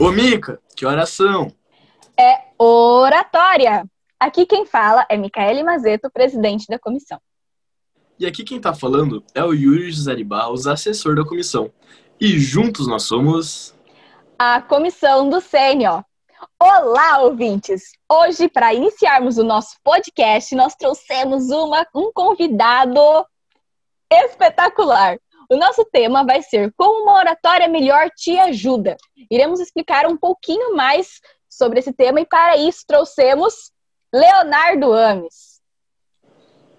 Ô Mica, que oração? É oratória. Aqui quem fala é Micaele Mazeto, presidente da comissão. E aqui quem tá falando é o Yuri José de Barros, assessor da comissão. E juntos nós somos... A comissão do Sênior. Olá, ouvintes! Hoje, para iniciarmos o nosso podcast, nós trouxemos uma, um convidado espetacular. O nosso tema vai ser Como uma oratória melhor te ajuda. Iremos explicar um pouquinho mais sobre esse tema e para isso trouxemos Leonardo Ames.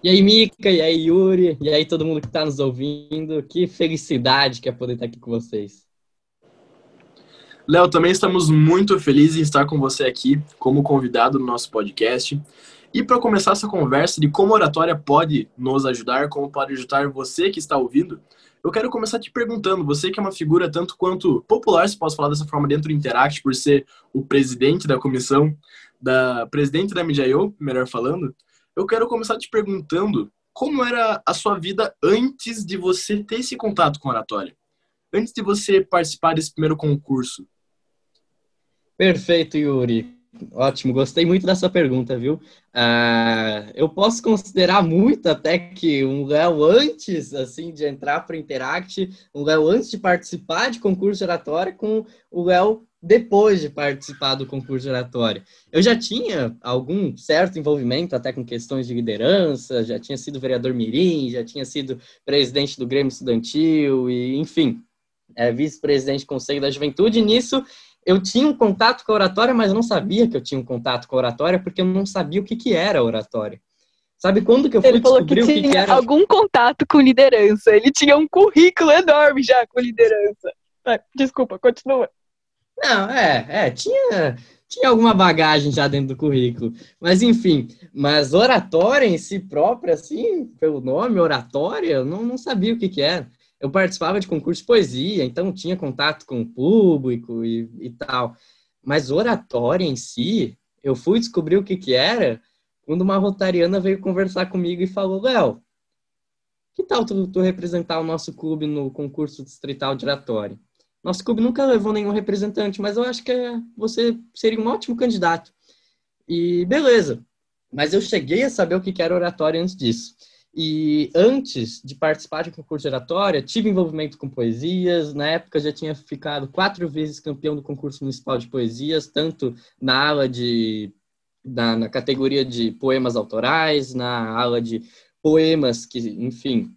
E aí, Mica, e aí, Yuri, e aí, todo mundo que está nos ouvindo. Que felicidade que é poder estar aqui com vocês. Léo, também estamos muito felizes em estar com você aqui como convidado no nosso podcast. E para começar essa conversa de como a oratória pode nos ajudar, como pode ajudar você que está ouvindo, eu quero começar te perguntando, você que é uma figura tanto quanto popular, se posso falar dessa forma, dentro do Interact, por ser o presidente da comissão, da presidente da Midiaio, melhor falando, eu quero começar te perguntando como era a sua vida antes de você ter esse contato com oratória? Antes de você participar desse primeiro concurso? Perfeito, Yuri. Ótimo, gostei muito dessa pergunta, viu? Uh, eu posso considerar muito até que um Léo antes, assim, de entrar para o Interact, um Léo antes de participar de concurso de oratória com o Léo depois de participar do concurso de oratória. Eu já tinha algum certo envolvimento até com questões de liderança, já tinha sido vereador mirim, já tinha sido presidente do Grêmio Estudantil e, enfim, é, vice-presidente do Conselho da Juventude. E nisso eu tinha um contato com a oratória, mas eu não sabia que eu tinha um contato com a oratória porque eu não sabia o que, que era a oratória. Sabe quando que eu fui Ele falou descobrir que o que, tinha que era? algum contato com liderança. Ele tinha um currículo enorme já com liderança. Desculpa, continua. Não, é, é, tinha, tinha alguma bagagem já dentro do currículo. Mas enfim, mas oratória em si própria, assim, pelo nome, oratória, eu não, não sabia o que, que era. Eu participava de concurso de poesia, então tinha contato com o público e, e tal. Mas oratória em si, eu fui descobrir o que, que era quando uma rotariana veio conversar comigo e falou: Léo, que tal tu, tu representar o nosso clube no concurso distrital de oratória? Nosso clube nunca levou nenhum representante, mas eu acho que você seria um ótimo candidato. E beleza. Mas eu cheguei a saber o que era oratória antes disso. E antes de participar de um concurso de oratória, tive envolvimento com poesias. Na época já tinha ficado quatro vezes campeão do concurso municipal de poesias, tanto na ala de na, na categoria de poemas autorais, na ala de poemas que, enfim,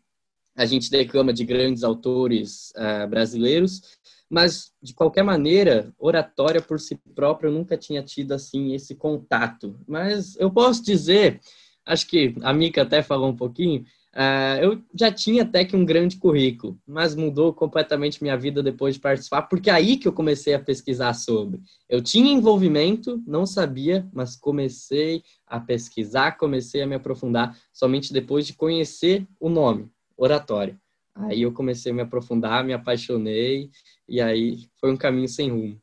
a gente declama de grandes autores uh, brasileiros, mas de qualquer maneira, oratória por si própria eu nunca tinha tido assim esse contato. Mas eu posso dizer, acho que a Mica até falou um pouquinho, uh, eu já tinha até que um grande currículo, mas mudou completamente minha vida depois de participar, porque é aí que eu comecei a pesquisar sobre. Eu tinha envolvimento, não sabia, mas comecei a pesquisar, comecei a me aprofundar somente depois de conhecer o nome, oratória. Aí eu comecei a me aprofundar, me apaixonei, e aí foi um caminho sem rumo.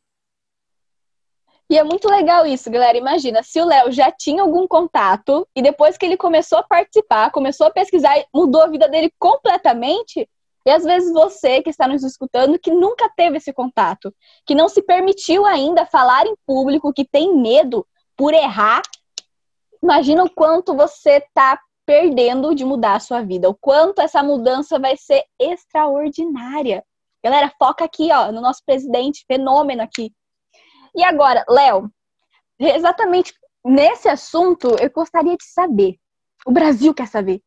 E é muito legal isso, galera. Imagina, se o Léo já tinha algum contato e depois que ele começou a participar, começou a pesquisar, mudou a vida dele completamente. E às vezes você que está nos escutando que nunca teve esse contato, que não se permitiu ainda falar em público, que tem medo por errar, imagina o quanto você está perdendo de mudar a sua vida, o quanto essa mudança vai ser extraordinária. Galera, foca aqui, ó, no nosso presidente, fenômeno aqui. E agora, Léo, exatamente nesse assunto, eu gostaria de saber, o Brasil quer saber,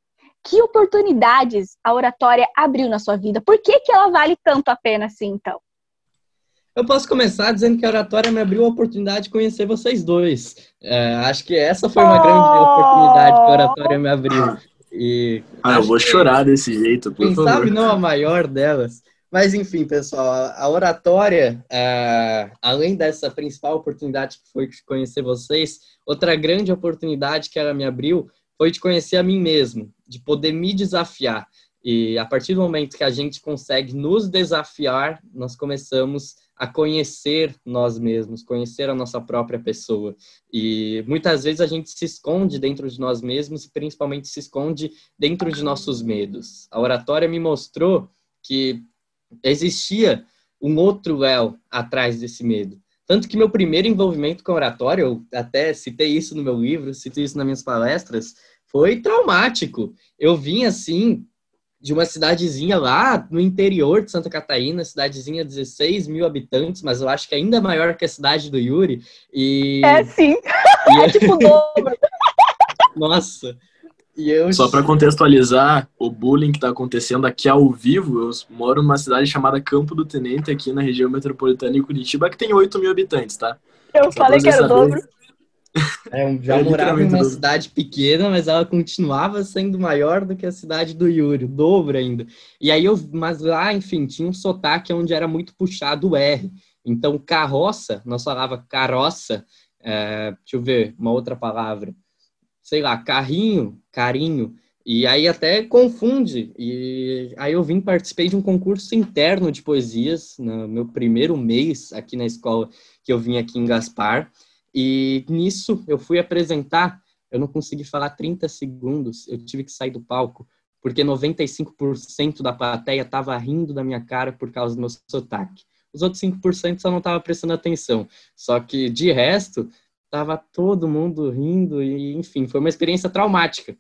que oportunidades a oratória abriu na sua vida? Por que, que ela vale tanto a pena assim, então? Eu posso começar dizendo que a oratória me abriu a oportunidade de conhecer vocês dois. É, acho que essa foi uma grande oportunidade que a oratória me abriu. E Ah, eu vou que, chorar desse jeito, por Quem favor. sabe não a maior delas. Mas enfim, pessoal, a oratória, é, além dessa principal oportunidade que foi de conhecer vocês, outra grande oportunidade que ela me abriu foi de conhecer a mim mesmo, de poder me desafiar. E a partir do momento que a gente consegue nos desafiar, nós começamos a conhecer nós mesmos, conhecer a nossa própria pessoa. E muitas vezes a gente se esconde dentro de nós mesmos e principalmente se esconde dentro de nossos medos. A oratória me mostrou que existia um outro Léo atrás desse medo. Tanto que meu primeiro envolvimento com oratório, eu até citei isso no meu livro, citei isso nas minhas palestras, foi traumático. Eu vim assim de uma cidadezinha lá no interior de Santa Catarina, cidadezinha de 16 mil habitantes, mas eu acho que ainda maior que a cidade do Yuri. E... É sim, e... é tipo dobro. Nossa, eu... Só para contextualizar o bullying que está acontecendo aqui ao vivo, eu moro numa cidade chamada Campo do Tenente, aqui na região metropolitana de Curitiba, que tem 8 mil habitantes, tá? Eu Só falei que era o dobro. É, eu já é morava em uma dobro. cidade pequena, mas ela continuava sendo maior do que a cidade do Yuri, o dobro ainda. E aí eu, mas lá, enfim, tinha um sotaque onde era muito puxado o R. Então, carroça, nós falava carroça, é, deixa eu ver, uma outra palavra sei lá, carrinho, carinho, e aí até confunde. E aí eu vim, participei de um concurso interno de poesias no meu primeiro mês aqui na escola que eu vim aqui em Gaspar. E nisso eu fui apresentar, eu não consegui falar 30 segundos, eu tive que sair do palco, porque 95% da plateia estava rindo da minha cara por causa do meu sotaque. Os outros 5% só não estavam prestando atenção. Só que, de resto, Tava todo mundo rindo e, enfim, foi uma experiência traumática.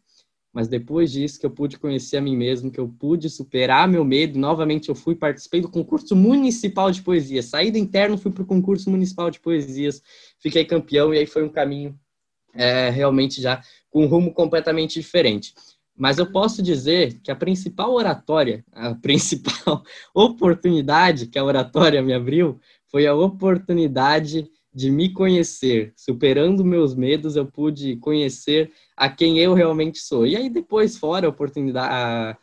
Mas depois disso que eu pude conhecer a mim mesmo, que eu pude superar meu medo, novamente eu fui participei do concurso municipal de poesia. Saí do interno, fui para o concurso municipal de poesias, fiquei campeão e aí foi um caminho é, realmente já com um rumo completamente diferente. Mas eu posso dizer que a principal oratória, a principal oportunidade que a oratória me abriu, foi a oportunidade de me conhecer, superando meus medos, eu pude conhecer a quem eu realmente sou. E aí depois, fora oportunidade,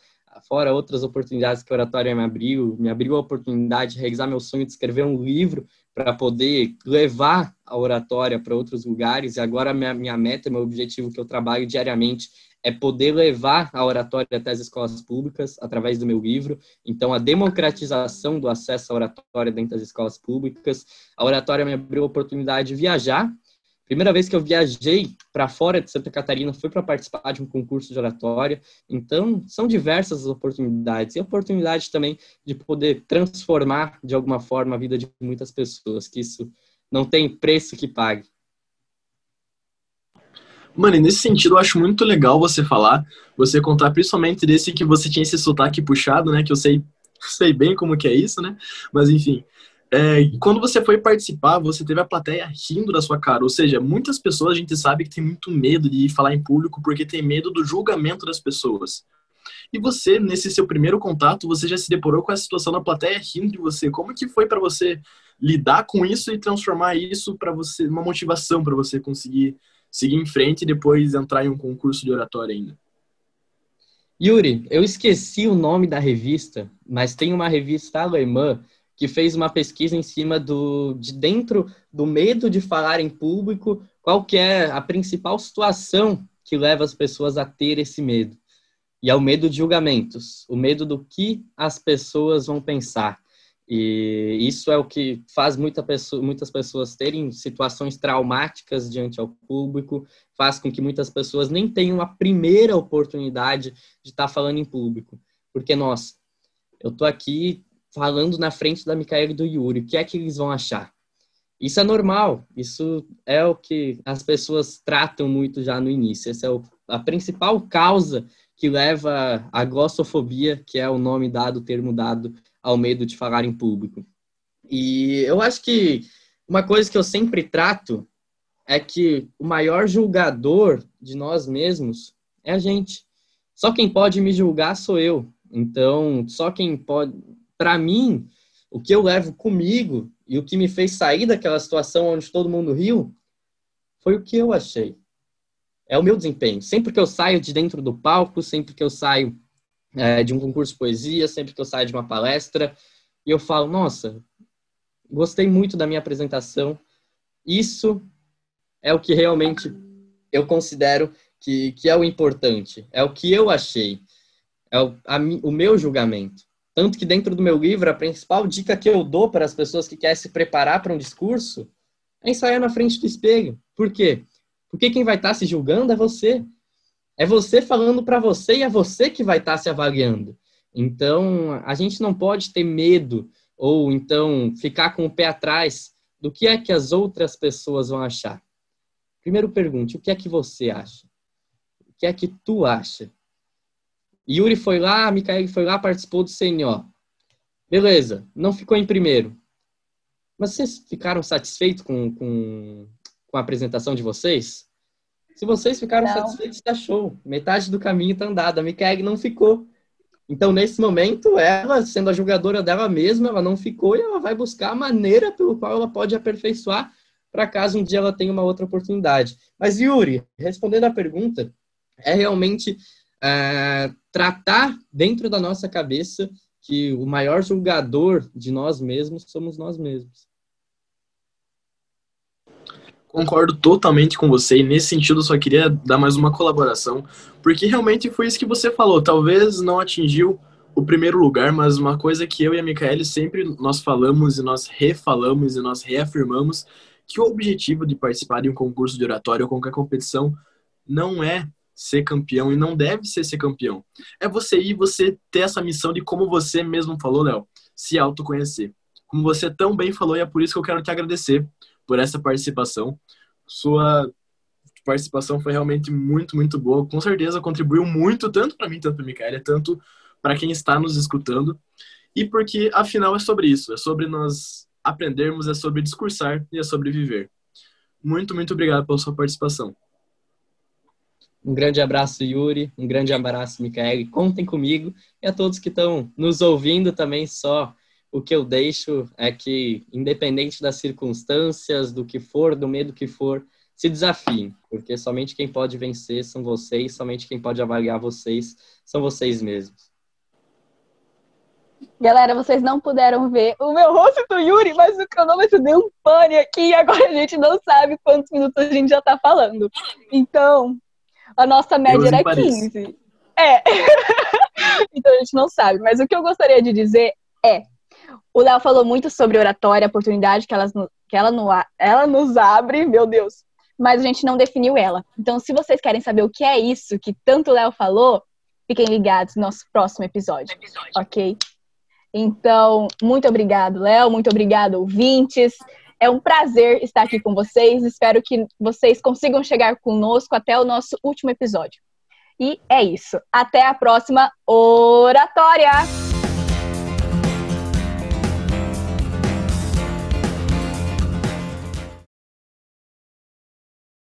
fora outras oportunidades que a oratória me abriu, me abriu a oportunidade de realizar meu sonho de escrever um livro para poder levar a oratória para outros lugares. E agora minha, minha meta, meu objetivo que eu trabalho diariamente é poder levar a oratória até as escolas públicas através do meu livro. Então, a democratização do acesso à oratória dentro das escolas públicas. A oratória me abriu a oportunidade de viajar. Primeira vez que eu viajei para fora de Santa Catarina foi para participar de um concurso de oratória. Então, são diversas as oportunidades. E a oportunidade também de poder transformar, de alguma forma, a vida de muitas pessoas, que isso não tem preço que pague. Mano, e nesse sentido eu acho muito legal você falar, você contar principalmente desse que você tinha esse sotaque puxado, né? Que eu sei, sei bem como que é isso, né? Mas enfim. É, quando você foi participar, você teve a plateia rindo da sua cara. Ou seja, muitas pessoas a gente sabe que tem muito medo de falar em público porque tem medo do julgamento das pessoas. E você, nesse seu primeiro contato, você já se deparou com essa situação da plateia rindo de você. Como que foi para você lidar com isso e transformar isso para você uma motivação para você conseguir seguir em frente e depois entrar em um concurso de oratória ainda. Yuri, eu esqueci o nome da revista, mas tem uma revista alemã que fez uma pesquisa em cima do de dentro do medo de falar em público, qual que é a principal situação que leva as pessoas a ter esse medo. E é o medo de julgamentos, o medo do que as pessoas vão pensar. E isso é o que faz muita pessoa, muitas pessoas terem situações traumáticas diante ao público, faz com que muitas pessoas nem tenham a primeira oportunidade de estar falando em público. Porque, nossa, eu tô aqui falando na frente da Micaela e do Yuri, o que é que eles vão achar? Isso é normal, isso é o que as pessoas tratam muito já no início. Essa é o, a principal causa que leva à glossofobia, que é o nome dado, o termo dado ao medo de falar em público. E eu acho que uma coisa que eu sempre trato é que o maior julgador de nós mesmos é a gente. Só quem pode me julgar sou eu. Então, só quem pode. Para mim, o que eu levo comigo e o que me fez sair daquela situação onde todo mundo riu foi o que eu achei. É o meu desempenho. Sempre que eu saio de dentro do palco, sempre que eu saio é, de um concurso de poesia, sempre que eu saio de uma palestra, e eu falo, nossa, gostei muito da minha apresentação. Isso é o que realmente eu considero que, que é o importante, é o que eu achei, é o, a, o meu julgamento. Tanto que dentro do meu livro, a principal dica que eu dou para as pessoas que querem se preparar para um discurso é ensaiar na frente do espelho. Por quê? Porque quem vai estar se julgando é você. É você falando para você e é você que vai estar tá se avaliando. Então, a gente não pode ter medo ou então ficar com o pé atrás do que é que as outras pessoas vão achar. Primeiro pergunte, o que é que você acha? O que é que tu acha? Yuri foi lá, Mikael foi lá, participou do CNO. Beleza, não ficou em primeiro. Mas vocês ficaram satisfeitos com, com, com a apresentação de vocês? Se vocês ficaram não. satisfeitos, tá show. Metade do caminho tá andado. A Mikael não ficou. Então, nesse momento, ela, sendo a jogadora dela mesma, ela não ficou e ela vai buscar a maneira pelo qual ela pode aperfeiçoar para caso um dia ela tenha uma outra oportunidade. Mas, Yuri, respondendo a pergunta, é realmente é, tratar dentro da nossa cabeça que o maior julgador de nós mesmos somos nós mesmos. Concordo totalmente com você e nesse sentido eu só queria dar mais uma colaboração, porque realmente foi isso que você falou. Talvez não atingiu o primeiro lugar, mas uma coisa que eu e a Micaele sempre nós falamos e nós refalamos e nós reafirmamos que o objetivo de participar de um concurso de oratório ou qualquer competição não é ser campeão e não deve ser ser campeão. É você ir, você ter essa missão de como você mesmo falou, Léo, se autoconhecer. Como você tão bem falou e é por isso que eu quero te agradecer por essa participação. Sua participação foi realmente muito, muito boa. Com certeza contribuiu muito, tanto para mim, tanto para Micaela, tanto para quem está nos escutando. E porque, afinal, é sobre isso. É sobre nós aprendermos, é sobre discursar e é sobre viver. Muito, muito obrigado pela sua participação. Um grande abraço, Yuri. Um grande abraço, Micaela. Contem comigo e a todos que estão nos ouvindo também só o que eu deixo é que, independente das circunstâncias, do que for, do medo que for, se desafiem, porque somente quem pode vencer são vocês, somente quem pode avaliar vocês são vocês mesmos. Galera, vocês não puderam ver o meu rosto do Yuri, mas o cronômetro deu um pane aqui e agora a gente não sabe quantos minutos a gente já tá falando. Então, a nossa média era 15. É. então a gente não sabe. Mas o que eu gostaria de dizer é: o Léo falou muito sobre oratória, a oportunidade que, elas, que ela, no, ela nos abre, meu Deus, mas a gente não definiu ela. Então, se vocês querem saber o que é isso que tanto o Léo falou, fiquem ligados no nosso próximo episódio, episódio. ok? Então, muito obrigado, Léo, muito obrigado, ouvintes. É um prazer estar aqui com vocês. Espero que vocês consigam chegar conosco até o nosso último episódio. E é isso. Até a próxima oratória!